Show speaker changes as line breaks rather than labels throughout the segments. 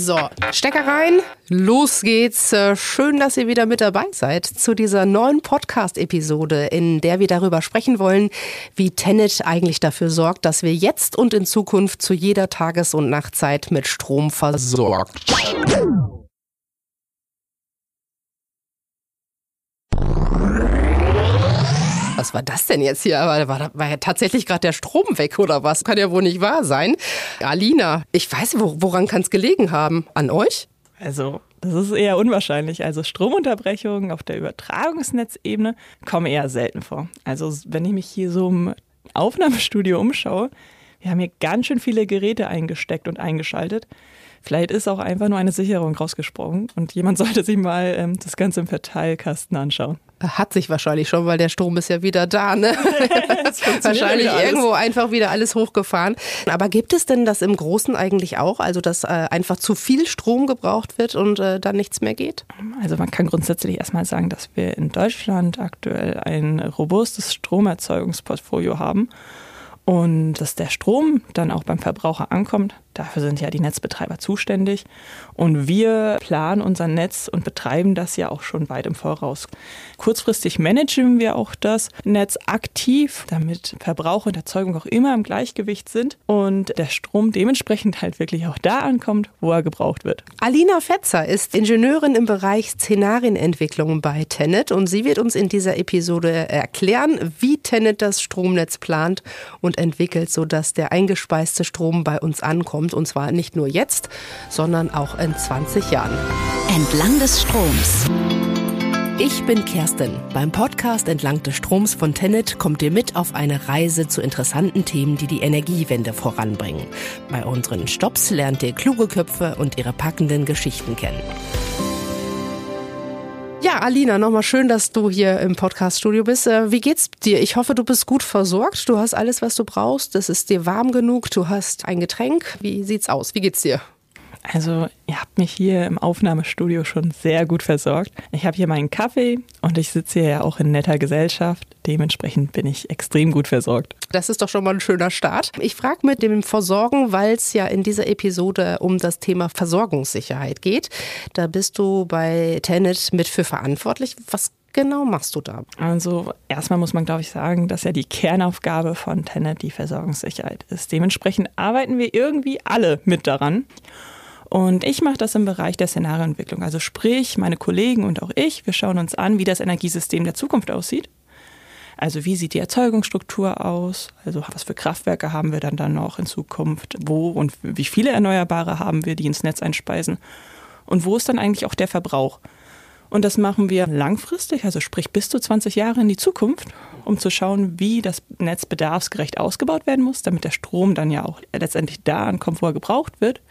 So, Stecker rein, los geht's. Äh, schön, dass ihr wieder mit dabei seid zu dieser neuen Podcast-Episode, in der wir darüber sprechen wollen, wie Tenet eigentlich dafür sorgt, dass wir jetzt und in Zukunft zu jeder Tages- und Nachtzeit mit Strom versorgt. Was war das denn jetzt hier? Aber war, war ja tatsächlich gerade der Strom weg oder was? Kann ja wohl nicht wahr sein. Alina, ich weiß, woran kann es gelegen haben? An euch?
Also, das ist eher unwahrscheinlich. Also Stromunterbrechungen auf der Übertragungsnetzebene kommen eher selten vor. Also wenn ich mich hier so im Aufnahmestudio umschaue, wir haben hier ganz schön viele Geräte eingesteckt und eingeschaltet. Vielleicht ist auch einfach nur eine Sicherung rausgesprungen und jemand sollte sich mal ähm, das Ganze im Verteilkasten anschauen.
Hat sich wahrscheinlich schon, weil der Strom ist ja wieder da, ne? wahrscheinlich irgendwo einfach wieder alles hochgefahren. Aber gibt es denn das im Großen eigentlich auch? Also, dass äh, einfach zu viel Strom gebraucht wird und äh, dann nichts mehr geht?
Also, man kann grundsätzlich erstmal sagen, dass wir in Deutschland aktuell ein robustes Stromerzeugungsportfolio haben und dass der Strom dann auch beim Verbraucher ankommt. Dafür sind ja die Netzbetreiber zuständig. Und wir planen unser Netz und betreiben das ja auch schon weit im Voraus. Kurzfristig managen wir auch das Netz aktiv, damit Verbrauch und Erzeugung auch immer im Gleichgewicht sind und der Strom dementsprechend halt wirklich auch da ankommt, wo er gebraucht wird.
Alina Fetzer ist Ingenieurin im Bereich Szenarienentwicklung bei Tenet und sie wird uns in dieser Episode erklären, wie Tenet das Stromnetz plant und entwickelt, sodass der eingespeiste Strom bei uns ankommt und zwar nicht nur jetzt, sondern auch in 20 Jahren.
Entlang des Stroms.
Ich bin Kerstin. Beim Podcast Entlang des Stroms von Tenet kommt ihr mit auf eine Reise zu interessanten Themen, die die Energiewende voranbringen. Bei unseren Stops lernt ihr kluge Köpfe und ihre packenden Geschichten kennen. Ja, Alina, nochmal schön, dass du hier im Podcaststudio bist. Äh, wie geht's dir? Ich hoffe, du bist gut versorgt. Du hast alles, was du brauchst. Es ist dir warm genug. Du hast ein Getränk. Wie sieht's aus? Wie geht's dir?
Also, ihr habt mich hier im Aufnahmestudio schon sehr gut versorgt. Ich habe hier meinen Kaffee und ich sitze hier ja auch in netter Gesellschaft. Dementsprechend bin ich extrem gut versorgt.
Das ist doch schon mal ein schöner Start. Ich frage mit dem Versorgen, weil es ja in dieser Episode um das Thema Versorgungssicherheit geht. Da bist du bei Tenet mit für verantwortlich. Was genau machst du da?
Also erstmal muss man, glaube ich, sagen, dass ja die Kernaufgabe von Tenet die Versorgungssicherheit ist. Dementsprechend arbeiten wir irgendwie alle mit daran. Und ich mache das im Bereich der Szenarioentwicklung. Also sprich, meine Kollegen und auch ich, wir schauen uns an, wie das Energiesystem der Zukunft aussieht. Also wie sieht die Erzeugungsstruktur aus? Also was für Kraftwerke haben wir dann dann noch in Zukunft? Wo und wie viele Erneuerbare haben wir, die ins Netz einspeisen? Und wo ist dann eigentlich auch der Verbrauch? Und das machen wir langfristig, also sprich bis zu 20 Jahre in die Zukunft, um zu schauen, wie das Netz bedarfsgerecht ausgebaut werden muss, damit der Strom dann ja auch letztendlich da ankommt, wo er gebraucht wird.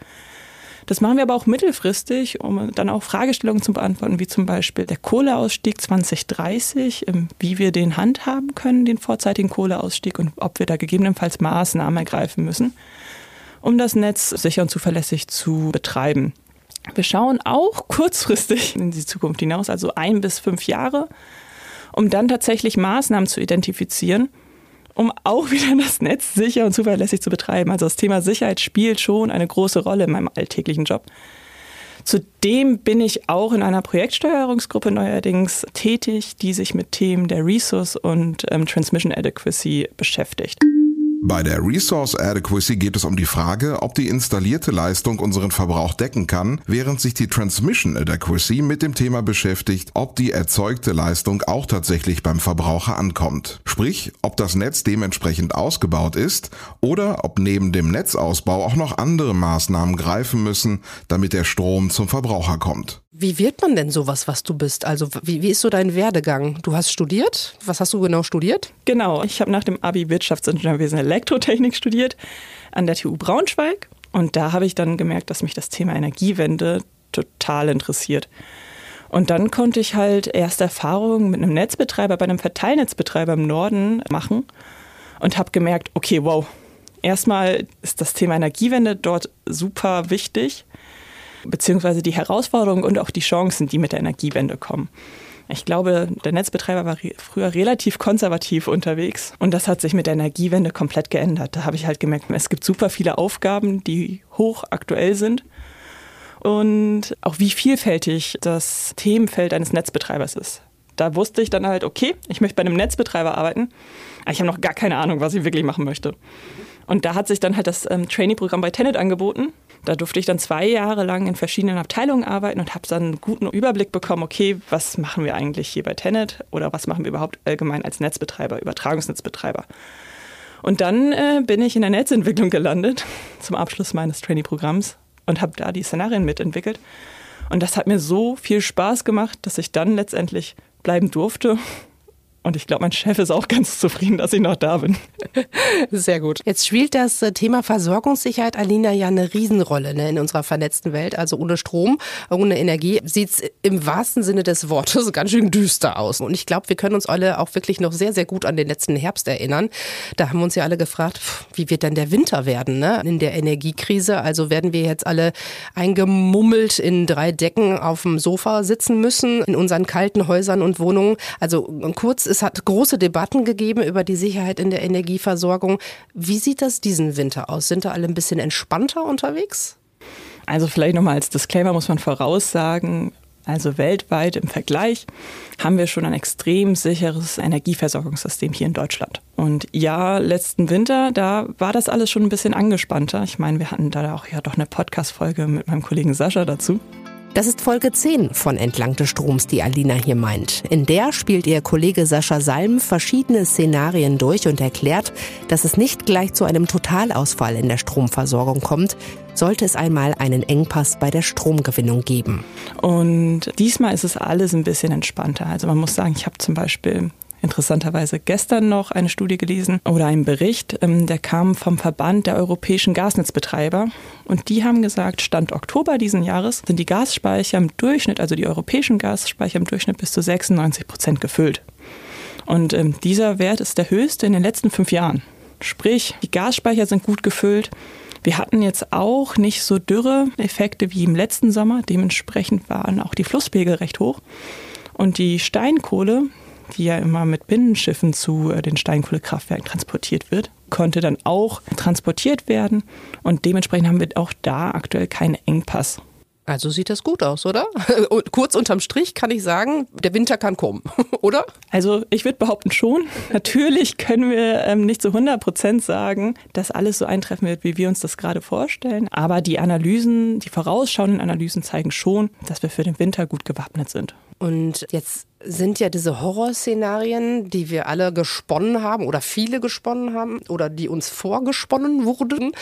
Das machen wir aber auch mittelfristig, um dann auch Fragestellungen zu beantworten, wie zum Beispiel der Kohleausstieg 2030, ähm, wie wir den handhaben können, den vorzeitigen Kohleausstieg und ob wir da gegebenenfalls Maßnahmen ergreifen müssen, um das Netz sicher und zuverlässig zu betreiben. Wir schauen auch kurzfristig in die Zukunft hinaus, also ein bis fünf Jahre, um dann tatsächlich Maßnahmen zu identifizieren, um auch wieder das Netz sicher und zuverlässig zu betreiben. Also das Thema Sicherheit spielt schon eine große Rolle in meinem alltäglichen Job. Zudem bin ich auch in einer Projektsteuerungsgruppe neuerdings tätig, die sich mit Themen der Resource und ähm, Transmission Adequacy beschäftigt.
Bei der Resource Adequacy geht es um die Frage, ob die installierte Leistung unseren Verbrauch decken kann, während sich die Transmission Adequacy mit dem Thema beschäftigt, ob die erzeugte Leistung auch tatsächlich beim Verbraucher ankommt. Sprich, ob das Netz dementsprechend ausgebaut ist oder ob neben dem Netzausbau auch noch andere Maßnahmen greifen müssen, damit der Strom zum Verbraucher kommt.
Wie wird man denn sowas, was du bist? Also wie, wie ist so dein Werdegang? Du hast studiert? Was hast du genau studiert?
Genau, ich habe nach dem Abi Wirtschaftsingenieurwesen Elektrotechnik studiert an der TU Braunschweig. Und da habe ich dann gemerkt, dass mich das Thema Energiewende total interessiert. Und dann konnte ich halt erste Erfahrungen mit einem Netzbetreiber, bei einem Verteilnetzbetreiber im Norden machen und habe gemerkt, okay, wow, erstmal ist das Thema Energiewende dort super wichtig beziehungsweise die Herausforderungen und auch die Chancen, die mit der Energiewende kommen. Ich glaube, der Netzbetreiber war früher relativ konservativ unterwegs und das hat sich mit der Energiewende komplett geändert. Da habe ich halt gemerkt, es gibt super viele Aufgaben, die hoch aktuell sind und auch wie vielfältig das Themenfeld eines Netzbetreibers ist. Da wusste ich dann halt, okay, ich möchte bei einem Netzbetreiber arbeiten, aber ich habe noch gar keine Ahnung, was ich wirklich machen möchte. Und da hat sich dann halt das ähm, Trainee-Programm bei Tenet angeboten. Da durfte ich dann zwei Jahre lang in verschiedenen Abteilungen arbeiten und habe dann einen guten Überblick bekommen, okay, was machen wir eigentlich hier bei Tenet oder was machen wir überhaupt allgemein als Netzbetreiber, Übertragungsnetzbetreiber. Und dann äh, bin ich in der Netzentwicklung gelandet zum Abschluss meines Trainee-Programms und habe da die Szenarien mitentwickelt. Und das hat mir so viel Spaß gemacht, dass ich dann letztendlich bleiben durfte und ich glaube, mein Chef ist auch ganz zufrieden, dass ich noch da bin.
Sehr gut. Jetzt spielt das äh, Thema Versorgungssicherheit, Alina, ja eine Riesenrolle ne, in unserer vernetzten Welt. Also ohne Strom, ohne Energie sieht es im wahrsten Sinne des Wortes ganz schön düster aus. Und ich glaube, wir können uns alle auch wirklich noch sehr, sehr gut an den letzten Herbst erinnern. Da haben wir uns ja alle gefragt, wie wird denn der Winter werden ne? in der Energiekrise? Also werden wir jetzt alle eingemummelt in drei Decken auf dem Sofa sitzen müssen, in unseren kalten Häusern und Wohnungen. Also kurz es hat große Debatten gegeben über die Sicherheit in der Energieversorgung. Wie sieht das diesen Winter aus? Sind da alle ein bisschen entspannter unterwegs?
Also vielleicht nochmal als Disclaimer muss man voraussagen, also weltweit im Vergleich haben wir schon ein extrem sicheres Energieversorgungssystem hier in Deutschland. Und ja, letzten Winter, da war das alles schon ein bisschen angespannter. Ich meine, wir hatten da auch ja doch eine Podcast-Folge mit meinem Kollegen Sascha dazu.
Das ist Folge 10 von Entlang des Stroms, die Alina hier meint. In der spielt ihr Kollege Sascha Salm verschiedene Szenarien durch und erklärt, dass es nicht gleich zu einem Totalausfall in der Stromversorgung kommt, sollte es einmal einen Engpass bei der Stromgewinnung geben.
Und diesmal ist es alles ein bisschen entspannter. Also man muss sagen, ich habe zum Beispiel interessanterweise gestern noch eine Studie gelesen oder einen Bericht, ähm, der kam vom Verband der europäischen Gasnetzbetreiber. Und die haben gesagt, Stand Oktober diesen Jahres sind die Gasspeicher im Durchschnitt, also die europäischen Gasspeicher im Durchschnitt bis zu 96 Prozent gefüllt. Und ähm, dieser Wert ist der höchste in den letzten fünf Jahren. Sprich, die Gasspeicher sind gut gefüllt. Wir hatten jetzt auch nicht so dürre Effekte wie im letzten Sommer. Dementsprechend waren auch die Flusspegel recht hoch. Und die Steinkohle, die ja immer mit Binnenschiffen zu äh, den Steinkohlekraftwerken transportiert wird, konnte dann auch transportiert werden und dementsprechend haben wir auch da aktuell keinen Engpass.
Also sieht das gut aus, oder? Kurz unterm Strich kann ich sagen, der Winter kann kommen, oder?
Also ich würde behaupten schon. Natürlich können wir ähm, nicht zu 100 Prozent sagen, dass alles so eintreffen wird, wie wir uns das gerade vorstellen. Aber die Analysen, die vorausschauenden Analysen zeigen schon, dass wir für den Winter gut gewappnet sind.
Und jetzt sind ja diese Horrorszenarien, die wir alle gesponnen haben oder viele gesponnen haben oder die uns vorgesponnen wurden,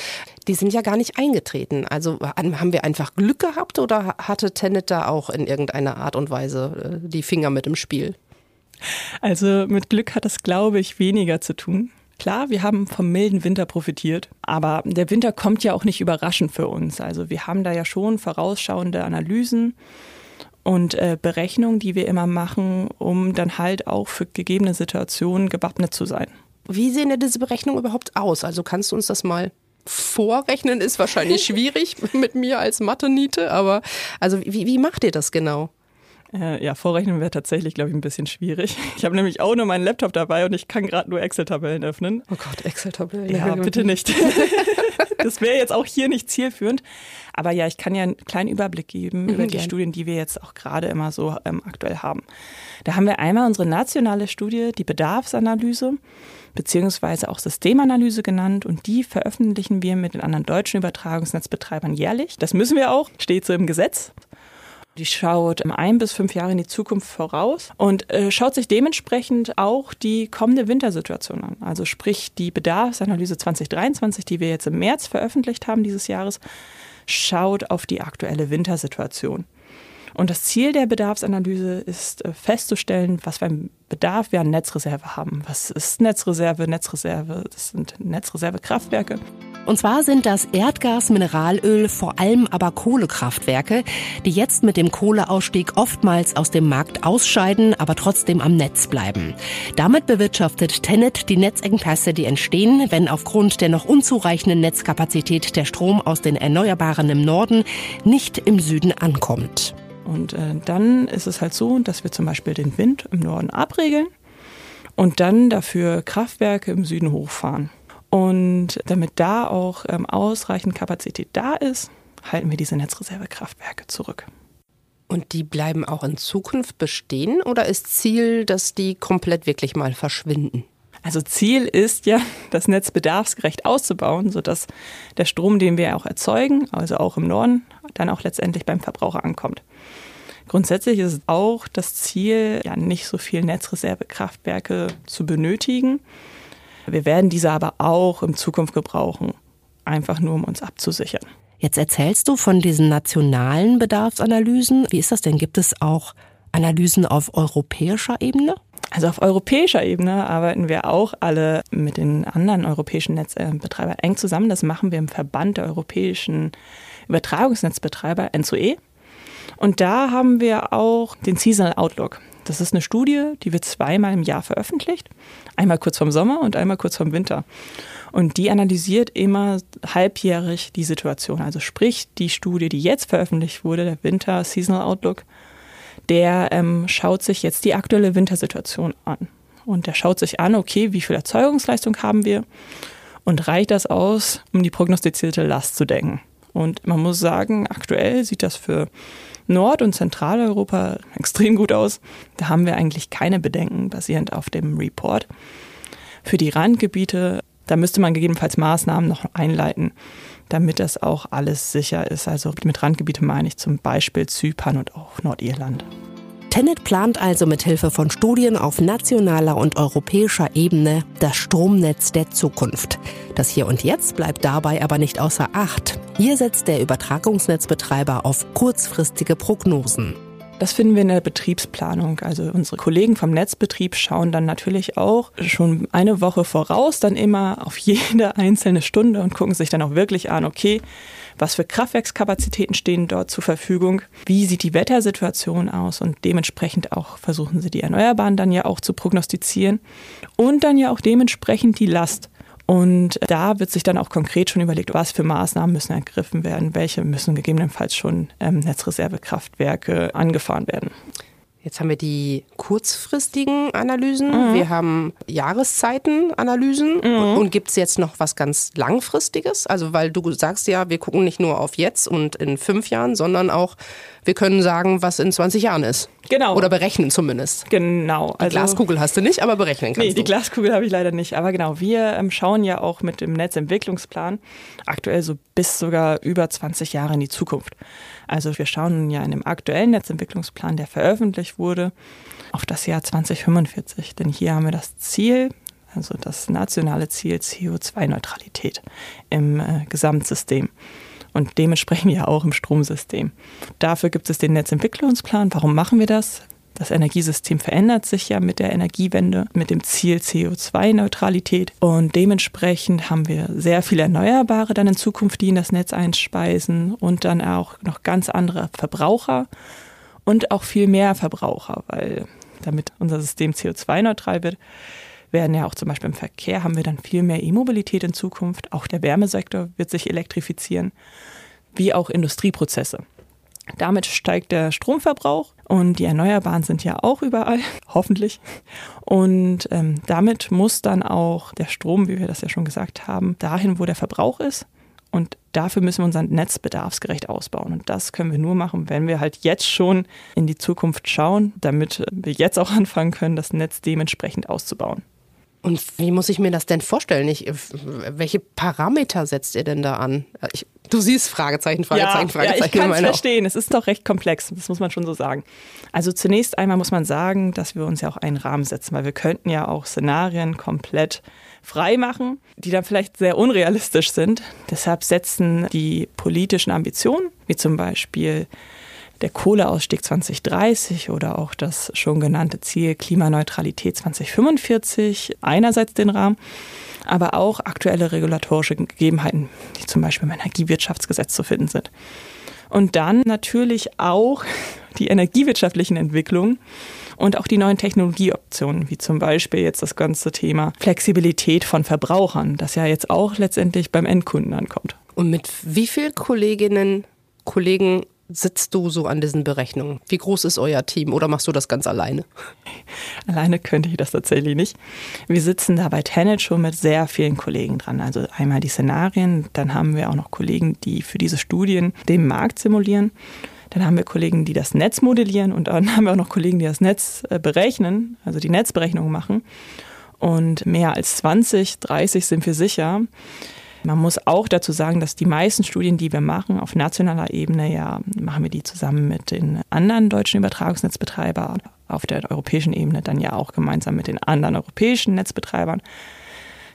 die sind ja gar nicht eingetreten. Also haben wir einfach Glück gehabt oder hatte Tenet da auch in irgendeiner Art und Weise äh, die Finger mit im Spiel?
Also mit Glück hat das, glaube ich, weniger zu tun. Klar, wir haben vom milden Winter profitiert, aber der Winter kommt ja auch nicht überraschend für uns. Also wir haben da ja schon vorausschauende Analysen und äh, Berechnungen, die wir immer machen, um dann halt auch für gegebene Situationen gewappnet zu sein.
Wie sehen denn diese Berechnungen überhaupt aus? Also kannst du uns das mal vorrechnen? Ist wahrscheinlich schwierig mit mir als Mathe-Niete, aber also wie, wie macht ihr das genau?
Äh, ja, vorrechnen wäre tatsächlich, glaube ich, ein bisschen schwierig. Ich habe nämlich auch nur meinen Laptop dabei und ich kann gerade nur Excel-Tabellen öffnen.
Oh Gott, Excel-Tabellen.
Ja, bitte nicht. das wäre jetzt auch hier nicht zielführend. Aber ja, ich kann ja einen kleinen Überblick geben mhm, über die gern. Studien, die wir jetzt auch gerade immer so ähm, aktuell haben. Da haben wir einmal unsere nationale Studie, die Bedarfsanalyse beziehungsweise auch Systemanalyse genannt und die veröffentlichen wir mit den anderen deutschen Übertragungsnetzbetreibern jährlich. Das müssen wir auch, steht so im Gesetz. Die schaut ein bis fünf Jahre in die Zukunft voraus und äh, schaut sich dementsprechend auch die kommende Wintersituation an. Also sprich die Bedarfsanalyse 2023, die wir jetzt im März veröffentlicht haben dieses Jahres, schaut auf die aktuelle Wintersituation. Und das Ziel der Bedarfsanalyse ist äh, festzustellen, was für einen Bedarf wir an Netzreserve haben. Was ist Netzreserve? Netzreserve, das sind Netzreservekraftwerke.
Und zwar sind das Erdgas, Mineralöl, vor allem aber Kohlekraftwerke, die jetzt mit dem Kohleausstieg oftmals aus dem Markt ausscheiden, aber trotzdem am Netz bleiben. Damit bewirtschaftet Tenet die Netzengpässe, die entstehen, wenn aufgrund der noch unzureichenden Netzkapazität der Strom aus den Erneuerbaren im Norden nicht im Süden ankommt.
Und äh, dann ist es halt so, dass wir zum Beispiel den Wind im Norden abregeln und dann dafür Kraftwerke im Süden hochfahren. Und damit da auch ähm, ausreichend Kapazität da ist, halten wir diese Netzreservekraftwerke zurück.
Und die bleiben auch in Zukunft bestehen oder ist Ziel, dass die komplett wirklich mal verschwinden?
Also Ziel ist ja, das Netz bedarfsgerecht auszubauen, sodass der Strom, den wir auch erzeugen, also auch im Norden, dann auch letztendlich beim Verbraucher ankommt. Grundsätzlich ist es auch das Ziel, ja nicht so viel Netzreservekraftwerke zu benötigen. Wir werden diese aber auch in Zukunft gebrauchen, einfach nur um uns abzusichern.
Jetzt erzählst du von diesen nationalen Bedarfsanalysen. Wie ist das denn? Gibt es auch Analysen auf europäischer Ebene?
Also auf europäischer Ebene arbeiten wir auch alle mit den anderen europäischen Netzbetreibern eng zusammen. Das machen wir im Verband der europäischen Übertragungsnetzbetreiber NZOE. Und da haben wir auch den Seasonal Outlook. Das ist eine Studie, die wird zweimal im Jahr veröffentlicht. Einmal kurz vom Sommer und einmal kurz vom Winter. Und die analysiert immer halbjährig die Situation. Also sprich, die Studie, die jetzt veröffentlicht wurde, der Winter Seasonal Outlook, der ähm, schaut sich jetzt die aktuelle Wintersituation an. Und der schaut sich an, okay, wie viel Erzeugungsleistung haben wir und reicht das aus, um die prognostizierte Last zu decken. Und man muss sagen, aktuell sieht das für Nord- und Zentraleuropa extrem gut aus. Da haben wir eigentlich keine Bedenken basierend auf dem Report. Für die Randgebiete, da müsste man gegebenenfalls Maßnahmen noch einleiten, damit das auch alles sicher ist. Also mit Randgebiete meine ich zum Beispiel Zypern und auch Nordirland.
Tennet plant also mit Hilfe von Studien auf nationaler und europäischer Ebene das Stromnetz der Zukunft. Das Hier und Jetzt bleibt dabei aber nicht außer Acht. Hier setzt der Übertragungsnetzbetreiber auf kurzfristige Prognosen.
Das finden wir in der Betriebsplanung. Also unsere Kollegen vom Netzbetrieb schauen dann natürlich auch schon eine Woche voraus, dann immer auf jede einzelne Stunde und gucken sich dann auch wirklich an, okay, was für Kraftwerkskapazitäten stehen dort zur Verfügung, wie sieht die Wettersituation aus und dementsprechend auch versuchen sie die Erneuerbaren dann ja auch zu prognostizieren und dann ja auch dementsprechend die Last. Und da wird sich dann auch konkret schon überlegt, was für Maßnahmen müssen ergriffen werden, welche müssen gegebenenfalls schon ähm, Netzreservekraftwerke angefahren werden.
Jetzt haben wir die kurzfristigen Analysen, mhm. wir haben Jahreszeitenanalysen mhm. und, und gibt es jetzt noch was ganz Langfristiges? Also weil du sagst ja, wir gucken nicht nur auf jetzt und in fünf Jahren, sondern auch, wir können sagen, was in 20 Jahren ist.
Genau.
Oder berechnen zumindest.
Genau.
Die also, Glaskugel hast du nicht, aber berechnen kannst
nee, du. die Glaskugel habe ich leider nicht. Aber genau, wir ähm, schauen ja auch mit dem Netzentwicklungsplan aktuell so bis sogar über 20 Jahre in die Zukunft. Also wir schauen ja in dem aktuellen Netzentwicklungsplan, der veröffentlicht wurde, auf das Jahr 2045. Denn hier haben wir das Ziel, also das nationale Ziel CO2-Neutralität im äh, Gesamtsystem und dementsprechend ja auch im Stromsystem. Dafür gibt es den Netzentwicklungsplan. Warum machen wir das? Das Energiesystem verändert sich ja mit der Energiewende, mit dem Ziel CO2-Neutralität. Und dementsprechend haben wir sehr viele Erneuerbare dann in Zukunft, die in das Netz einspeisen und dann auch noch ganz andere Verbraucher und auch viel mehr Verbraucher, weil damit unser System CO2-neutral wird, werden ja auch zum Beispiel im Verkehr haben wir dann viel mehr E-Mobilität in Zukunft. Auch der Wärmesektor wird sich elektrifizieren, wie auch Industrieprozesse. Damit steigt der Stromverbrauch und die Erneuerbaren sind ja auch überall, hoffentlich. Und ähm, damit muss dann auch der Strom, wie wir das ja schon gesagt haben, dahin, wo der Verbrauch ist. Und dafür müssen wir unser Netz bedarfsgerecht ausbauen. Und das können wir nur machen, wenn wir halt jetzt schon in die Zukunft schauen, damit wir jetzt auch anfangen können, das Netz dementsprechend auszubauen.
Und wie muss ich mir das denn vorstellen? Ich, welche Parameter setzt ihr denn da an? Ich, du siehst Fragezeichen, Fragezeichen,
ja,
Fragezeichen.
Ja, ich kann es verstehen. Es ist doch recht komplex. Das muss man schon so sagen. Also zunächst einmal muss man sagen, dass wir uns ja auch einen Rahmen setzen, weil wir könnten ja auch Szenarien komplett frei machen, die dann vielleicht sehr unrealistisch sind. Deshalb setzen die politischen Ambitionen, wie zum Beispiel der Kohleausstieg 2030 oder auch das schon genannte Ziel Klimaneutralität 2045 einerseits den Rahmen, aber auch aktuelle regulatorische Gegebenheiten, die zum Beispiel im Energiewirtschaftsgesetz zu finden sind. Und dann natürlich auch die energiewirtschaftlichen Entwicklungen und auch die neuen Technologieoptionen, wie zum Beispiel jetzt das ganze Thema Flexibilität von Verbrauchern, das ja jetzt auch letztendlich beim Endkunden ankommt.
Und mit wie vielen Kolleginnen, Kollegen sitzt du so an diesen Berechnungen? Wie groß ist euer Team oder machst du das ganz alleine?
Alleine könnte ich das tatsächlich nicht. Wir sitzen da bei Tenet schon mit sehr vielen Kollegen dran. Also einmal die Szenarien, dann haben wir auch noch Kollegen, die für diese Studien den Markt simulieren. Dann haben wir Kollegen, die das Netz modellieren und dann haben wir auch noch Kollegen, die das Netz äh, berechnen, also die Netzberechnung machen. Und mehr als 20, 30 sind wir sicher. Man muss auch dazu sagen, dass die meisten Studien, die wir machen, auf nationaler Ebene, ja, machen wir die zusammen mit den anderen deutschen Übertragungsnetzbetreibern, auf der europäischen Ebene dann ja auch gemeinsam mit den anderen europäischen Netzbetreibern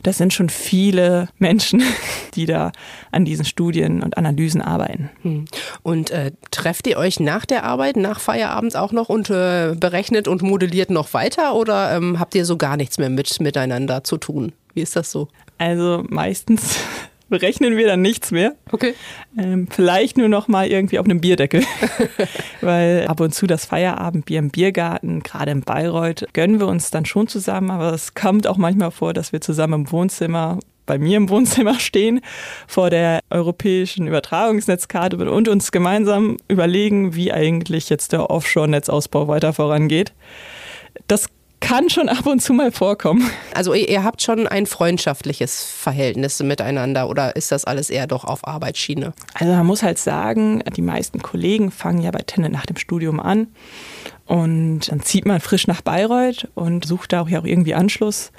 das sind schon viele Menschen, die da an diesen Studien und Analysen arbeiten. Hm.
Und äh, trefft ihr euch nach der Arbeit, nach Feierabend auch noch und äh, berechnet und modelliert noch weiter oder ähm, habt ihr so gar nichts mehr mit miteinander zu tun? Wie ist das so?
Also meistens berechnen wir dann nichts mehr.
Okay.
Ähm, vielleicht nur noch mal irgendwie auf einem Bierdeckel. Weil ab und zu das Feierabendbier im Biergarten, gerade in Bayreuth, gönnen wir uns dann schon zusammen. Aber es kommt auch manchmal vor, dass wir zusammen im Wohnzimmer bei mir im Wohnzimmer stehen vor der europäischen Übertragungsnetzkarte und uns gemeinsam überlegen, wie eigentlich jetzt der Offshore-Netzausbau weiter vorangeht. Das kann schon ab und zu mal vorkommen.
Also ihr habt schon ein freundschaftliches Verhältnis miteinander oder ist das alles eher doch auf Arbeitsschiene?
Also man muss halt sagen, die meisten Kollegen fangen ja bei Tenne nach dem Studium an und dann zieht man frisch nach Bayreuth und sucht da auch irgendwie Anschluss.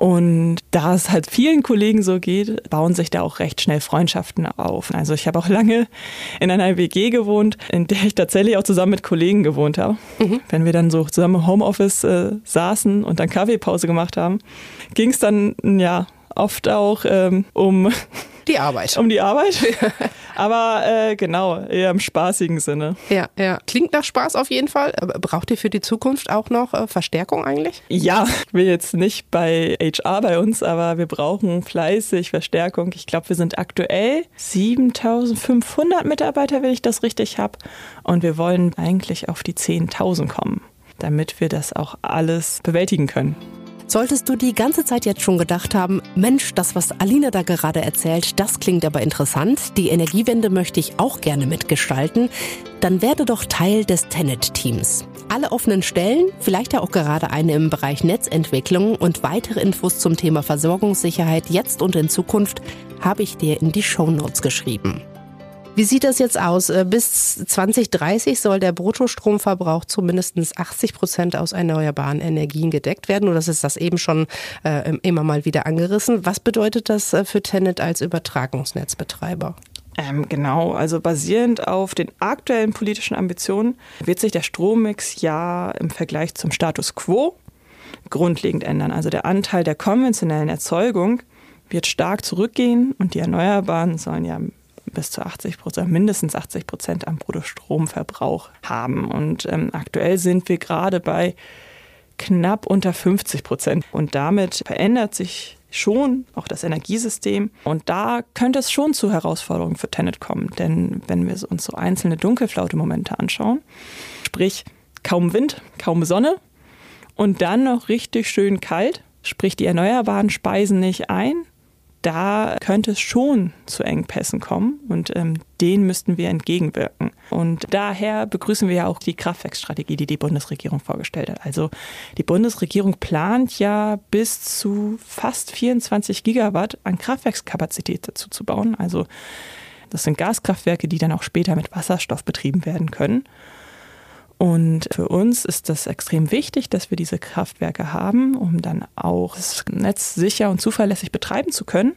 Und da es halt vielen Kollegen so geht, bauen sich da auch recht schnell Freundschaften auf. Also ich habe auch lange in einer WG gewohnt, in der ich tatsächlich auch zusammen mit Kollegen gewohnt habe. Mhm. Wenn wir dann so zusammen im Homeoffice äh, saßen und dann Kaffeepause gemacht haben, ging es dann ja oft auch ähm, um
die Arbeit.
Um die Arbeit. Aber äh, genau, eher im spaßigen Sinne.
Ja, ja. Klingt nach Spaß auf jeden Fall. Braucht ihr für die Zukunft auch noch äh, Verstärkung eigentlich?
Ja, ich will jetzt nicht bei HR bei uns, aber wir brauchen fleißig Verstärkung. Ich glaube, wir sind aktuell 7500 Mitarbeiter, wenn ich das richtig habe. Und wir wollen eigentlich auf die 10.000 kommen, damit wir das auch alles bewältigen können.
Solltest du die ganze Zeit jetzt schon gedacht haben, Mensch, das, was Alina da gerade erzählt, das klingt aber interessant, die Energiewende möchte ich auch gerne mitgestalten, dann werde doch Teil des Tenet-Teams. Alle offenen Stellen, vielleicht ja auch gerade eine im Bereich Netzentwicklung und weitere Infos zum Thema Versorgungssicherheit jetzt und in Zukunft habe ich dir in die Show Notes geschrieben.
Wie sieht das jetzt aus? Äh, bis 2030 soll der Bruttostromverbrauch zu mindestens 80 Prozent aus erneuerbaren Energien gedeckt werden. Und das ist das eben schon äh, immer mal wieder angerissen. Was bedeutet das äh, für Tenet als Übertragungsnetzbetreiber?
Ähm, genau, also basierend auf den aktuellen politischen Ambitionen wird sich der Strommix ja im Vergleich zum Status quo grundlegend ändern. Also der Anteil der konventionellen Erzeugung wird stark zurückgehen und die Erneuerbaren sollen ja bis zu 80 Prozent, mindestens 80 Prozent am Bruttostromverbrauch haben. Und ähm, aktuell sind wir gerade bei knapp unter 50 Prozent. Und damit verändert sich schon auch das Energiesystem. Und da könnte es schon zu Herausforderungen für Tenet kommen. Denn wenn wir uns so einzelne Dunkelflaute-Momente anschauen, sprich kaum Wind, kaum Sonne und dann noch richtig schön kalt, sprich die Erneuerbaren speisen nicht ein, da könnte es schon zu Engpässen kommen und ähm, denen müssten wir entgegenwirken. Und daher begrüßen wir ja auch die Kraftwerksstrategie, die die Bundesregierung vorgestellt hat. Also die Bundesregierung plant ja bis zu fast 24 Gigawatt an Kraftwerkskapazität dazu zu bauen. Also das sind Gaskraftwerke, die dann auch später mit Wasserstoff betrieben werden können. Und für uns ist das extrem wichtig, dass wir diese Kraftwerke haben, um dann auch das Netz sicher und zuverlässig betreiben zu können.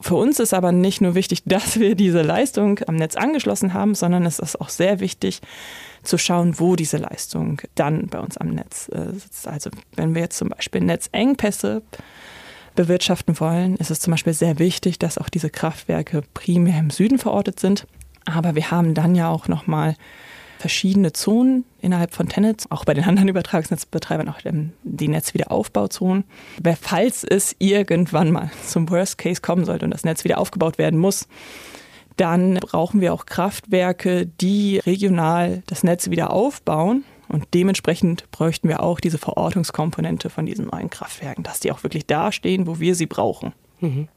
Für uns ist aber nicht nur wichtig, dass wir diese Leistung am Netz angeschlossen haben, sondern es ist auch sehr wichtig zu schauen, wo diese Leistung dann bei uns am Netz äh, sitzt. Also wenn wir jetzt zum Beispiel Netzengpässe bewirtschaften wollen, ist es zum Beispiel sehr wichtig, dass auch diese Kraftwerke primär im Süden verortet sind. Aber wir haben dann ja auch nochmal verschiedene Zonen innerhalb von Tenet, auch bei den anderen Übertragungsnetzbetreibern, auch die Netzwiederaufbauzonen. Falls es irgendwann mal zum Worst Case kommen sollte und das Netz wieder aufgebaut werden muss, dann brauchen wir auch Kraftwerke, die regional das Netz wieder aufbauen. Und dementsprechend bräuchten wir auch diese Verortungskomponente von diesen neuen Kraftwerken, dass die auch wirklich dastehen, wo wir sie brauchen. Mhm.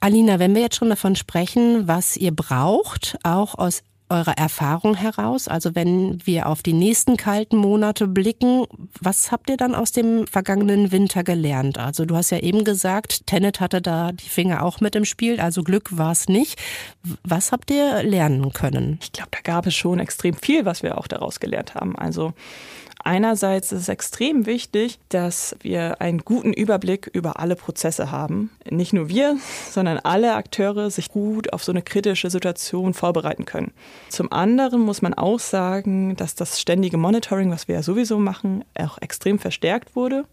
Alina, wenn wir jetzt schon davon sprechen, was ihr braucht, auch aus eurer Erfahrung heraus? Also wenn wir auf die nächsten kalten Monate blicken, was habt ihr dann aus dem vergangenen Winter gelernt? Also du hast ja eben gesagt, Tenet hatte da die Finger auch mit im Spiel, also Glück war es nicht. Was habt ihr lernen können?
Ich glaube, da gab es schon extrem viel, was wir auch daraus gelernt haben. Also Einerseits ist es extrem wichtig, dass wir einen guten Überblick über alle Prozesse haben. Nicht nur wir, sondern alle Akteure sich gut auf so eine kritische Situation vorbereiten können. Zum anderen muss man auch sagen, dass das ständige Monitoring, was wir ja sowieso machen, auch extrem verstärkt wurde.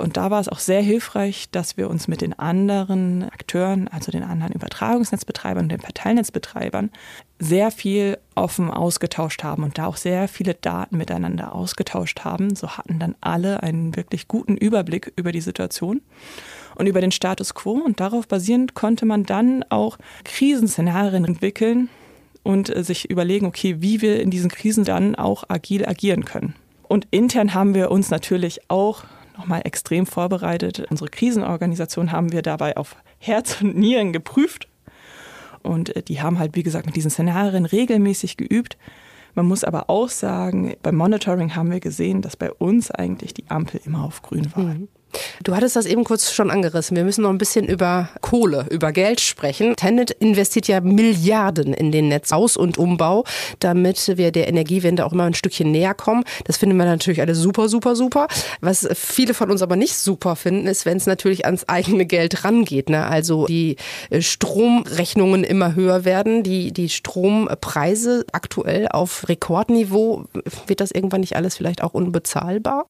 Und da war es auch sehr hilfreich, dass wir uns mit den anderen Akteuren, also den anderen Übertragungsnetzbetreibern und den Verteilnetzbetreibern, sehr viel offen ausgetauscht haben und da auch sehr viele Daten miteinander ausgetauscht haben. So hatten dann alle einen wirklich guten Überblick über die Situation und über den Status quo. Und darauf basierend konnte man dann auch Krisenszenarien entwickeln und äh, sich überlegen, okay, wie wir in diesen Krisen dann auch agil agieren können. Und intern haben wir uns natürlich auch nochmal extrem vorbereitet. Unsere Krisenorganisation haben wir dabei auf Herz und Nieren geprüft. Und äh, die haben halt, wie gesagt, mit diesen Szenarien regelmäßig geübt. Man muss aber auch sagen, beim Monitoring haben wir gesehen, dass bei uns eigentlich die Ampel immer auf grün war. Mhm.
Du hattest das eben kurz schon angerissen. Wir müssen noch ein bisschen über Kohle, über Geld sprechen. Tenet investiert ja Milliarden in den Netzaus- und Umbau, damit wir der Energiewende auch immer ein Stückchen näher kommen. Das finden wir natürlich alle super, super, super. Was viele von uns aber nicht super finden, ist, wenn es natürlich ans eigene Geld rangeht. Ne? Also die äh, Stromrechnungen immer höher werden, die, die Strompreise aktuell auf Rekordniveau. Wird das irgendwann nicht alles vielleicht auch unbezahlbar?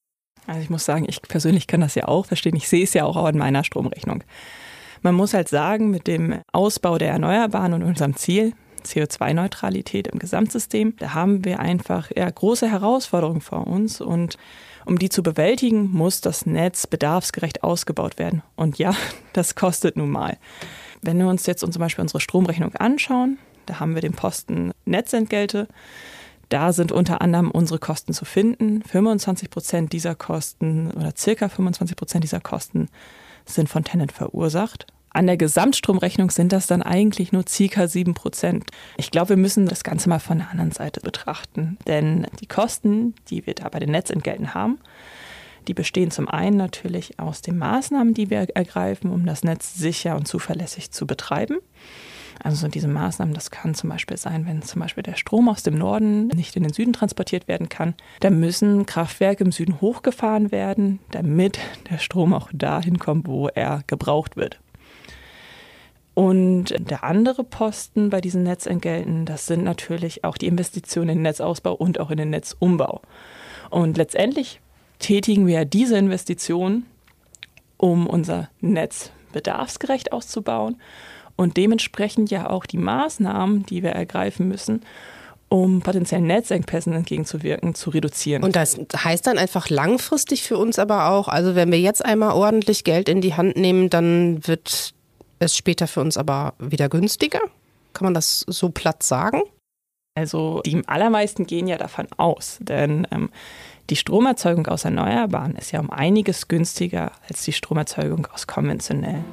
Also ich muss sagen, ich persönlich kann das ja auch verstehen. Ich sehe es ja auch an meiner Stromrechnung. Man muss halt sagen, mit dem Ausbau der Erneuerbaren und unserem Ziel, CO2-Neutralität im Gesamtsystem, da haben wir einfach ja, große Herausforderungen vor uns und um die zu bewältigen, muss das Netz bedarfsgerecht ausgebaut werden. Und ja, das kostet nun mal. Wenn wir uns jetzt zum Beispiel unsere Stromrechnung anschauen, da haben wir den Posten Netzentgelte. Da sind unter anderem unsere Kosten zu finden. 25 Prozent dieser Kosten oder circa 25 Prozent dieser Kosten sind von Tenant verursacht. An der Gesamtstromrechnung sind das dann eigentlich nur circa 7 Prozent. Ich glaube, wir müssen das Ganze mal von der anderen Seite betrachten. Denn die Kosten, die wir da bei den Netzentgelten haben, die bestehen zum einen natürlich aus den Maßnahmen, die wir ergreifen, um das Netz sicher und zuverlässig zu betreiben. Also diese Maßnahmen, das kann zum Beispiel sein, wenn zum Beispiel der Strom aus dem Norden nicht in den Süden transportiert werden kann, dann müssen Kraftwerke im Süden hochgefahren werden, damit der Strom auch dahin kommt, wo er gebraucht wird. Und der andere Posten bei diesen Netzentgelten, das sind natürlich auch die Investitionen in den Netzausbau und auch in den Netzumbau. Und letztendlich tätigen wir diese Investitionen, um unser Netz bedarfsgerecht auszubauen und dementsprechend ja auch die Maßnahmen, die wir ergreifen müssen, um potenziellen Netzengpässen entgegenzuwirken, zu reduzieren.
Und das heißt dann einfach langfristig für uns aber auch, also wenn wir jetzt einmal ordentlich Geld in die Hand nehmen, dann wird es später für uns aber wieder günstiger? Kann man das so platt sagen?
Also die allermeisten gehen ja davon aus, denn ähm, die Stromerzeugung aus Erneuerbaren ist ja um einiges günstiger als die Stromerzeugung aus konventionellen.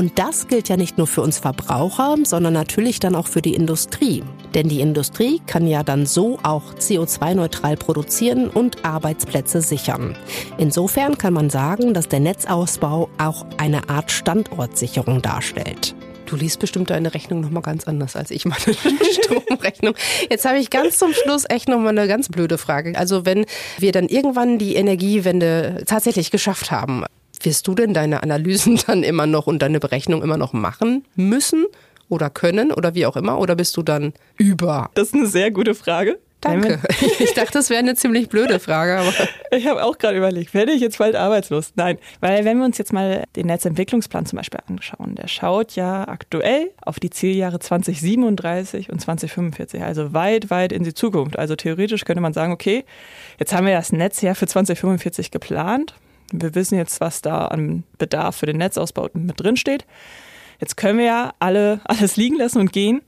Und das gilt ja nicht nur für uns Verbraucher, sondern natürlich dann auch für die Industrie. Denn die Industrie kann ja dann so auch CO2-neutral produzieren und Arbeitsplätze sichern. Insofern kann man sagen, dass der Netzausbau auch eine Art Standortsicherung darstellt.
Du liest bestimmt deine Rechnung nochmal ganz anders als ich meine Stromrechnung. Jetzt habe ich ganz zum Schluss echt nochmal eine ganz blöde Frage. Also wenn wir dann irgendwann die Energiewende tatsächlich geschafft haben, wirst du denn deine Analysen dann immer noch und deine Berechnung immer noch machen müssen oder können oder wie auch immer? Oder bist du dann über?
Das ist eine sehr gute Frage.
Danke. Ich dachte, das wäre eine ziemlich blöde Frage. Aber
ich habe auch gerade überlegt, werde ich jetzt bald arbeitslos? Nein, weil wenn wir uns jetzt mal den Netzentwicklungsplan zum Beispiel anschauen, der schaut ja aktuell auf die Zieljahre 2037 und 2045, also weit, weit in die Zukunft. Also theoretisch könnte man sagen, okay, jetzt haben wir das Netz ja für 2045 geplant. Wir wissen jetzt, was da an Bedarf für den Netzausbau mit drin steht. Jetzt können wir ja alle alles liegen lassen und gehen.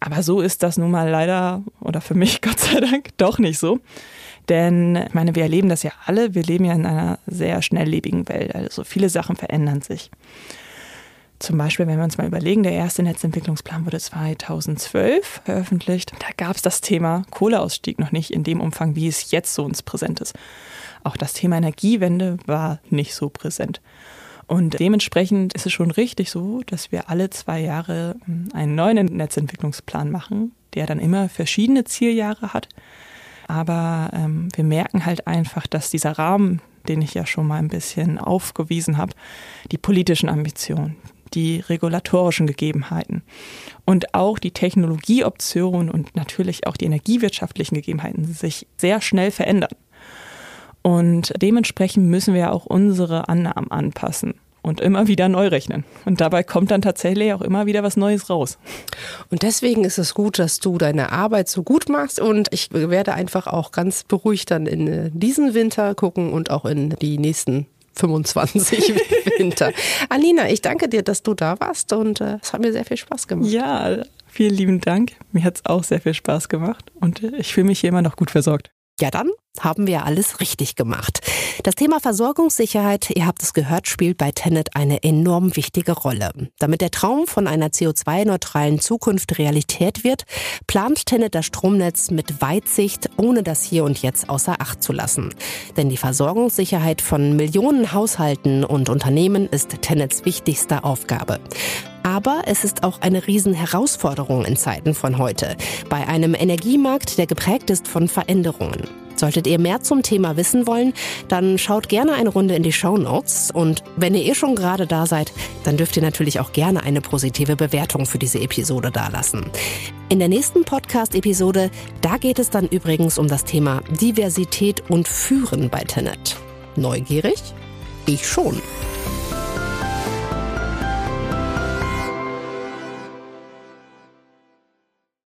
Aber so ist das nun mal leider oder für mich Gott sei Dank doch nicht so. Denn ich meine, wir erleben das ja alle. Wir leben ja in einer sehr schnelllebigen Welt. Also viele Sachen verändern sich. Zum Beispiel, wenn wir uns mal überlegen, der erste Netzentwicklungsplan wurde 2012 veröffentlicht. Da gab es das Thema Kohleausstieg noch nicht in dem Umfang, wie es jetzt so uns präsent ist. Auch das Thema Energiewende war nicht so präsent. Und dementsprechend ist es schon richtig so, dass wir alle zwei Jahre hm, einen neuen Netzentwicklungsplan machen, der dann immer verschiedene Zieljahre hat. Aber ähm, wir merken halt einfach, dass dieser Rahmen, den ich ja schon mal ein bisschen aufgewiesen habe, die politischen Ambitionen, die regulatorischen Gegebenheiten und auch die Technologieoptionen und natürlich auch die energiewirtschaftlichen Gegebenheiten sich sehr schnell verändern. Und dementsprechend müssen wir auch unsere Annahmen anpassen und immer wieder neu rechnen. Und dabei kommt dann tatsächlich auch immer wieder was Neues raus.
Und deswegen ist es gut, dass du deine Arbeit so gut machst. Und ich werde einfach auch ganz beruhigt dann in diesen Winter gucken und auch in die nächsten 25 Winter. Alina, ich danke dir, dass du da warst und äh, es hat mir sehr viel Spaß gemacht.
Ja, vielen lieben Dank. Mir hat es auch sehr viel Spaß gemacht und ich fühle mich hier immer noch gut versorgt.
Ja, dann haben wir alles richtig gemacht. Das Thema Versorgungssicherheit, ihr habt es gehört, spielt bei Tenet eine enorm wichtige Rolle. Damit der Traum von einer CO2-neutralen Zukunft Realität wird, plant Tenet das Stromnetz mit Weitsicht, ohne das Hier und Jetzt außer Acht zu lassen. Denn die Versorgungssicherheit von Millionen Haushalten und Unternehmen ist Tenets wichtigste Aufgabe. Aber es ist auch eine Riesenherausforderung in Zeiten von heute. Bei einem Energiemarkt, der geprägt ist von Veränderungen. Solltet ihr mehr zum Thema wissen wollen, dann schaut gerne eine Runde in die Show Notes. Und wenn ihr eh schon gerade da seid, dann dürft ihr natürlich auch gerne eine positive Bewertung für diese Episode dalassen. In der nächsten Podcast-Episode, da geht es dann übrigens um das Thema Diversität und Führen bei Tenet. Neugierig? Ich schon.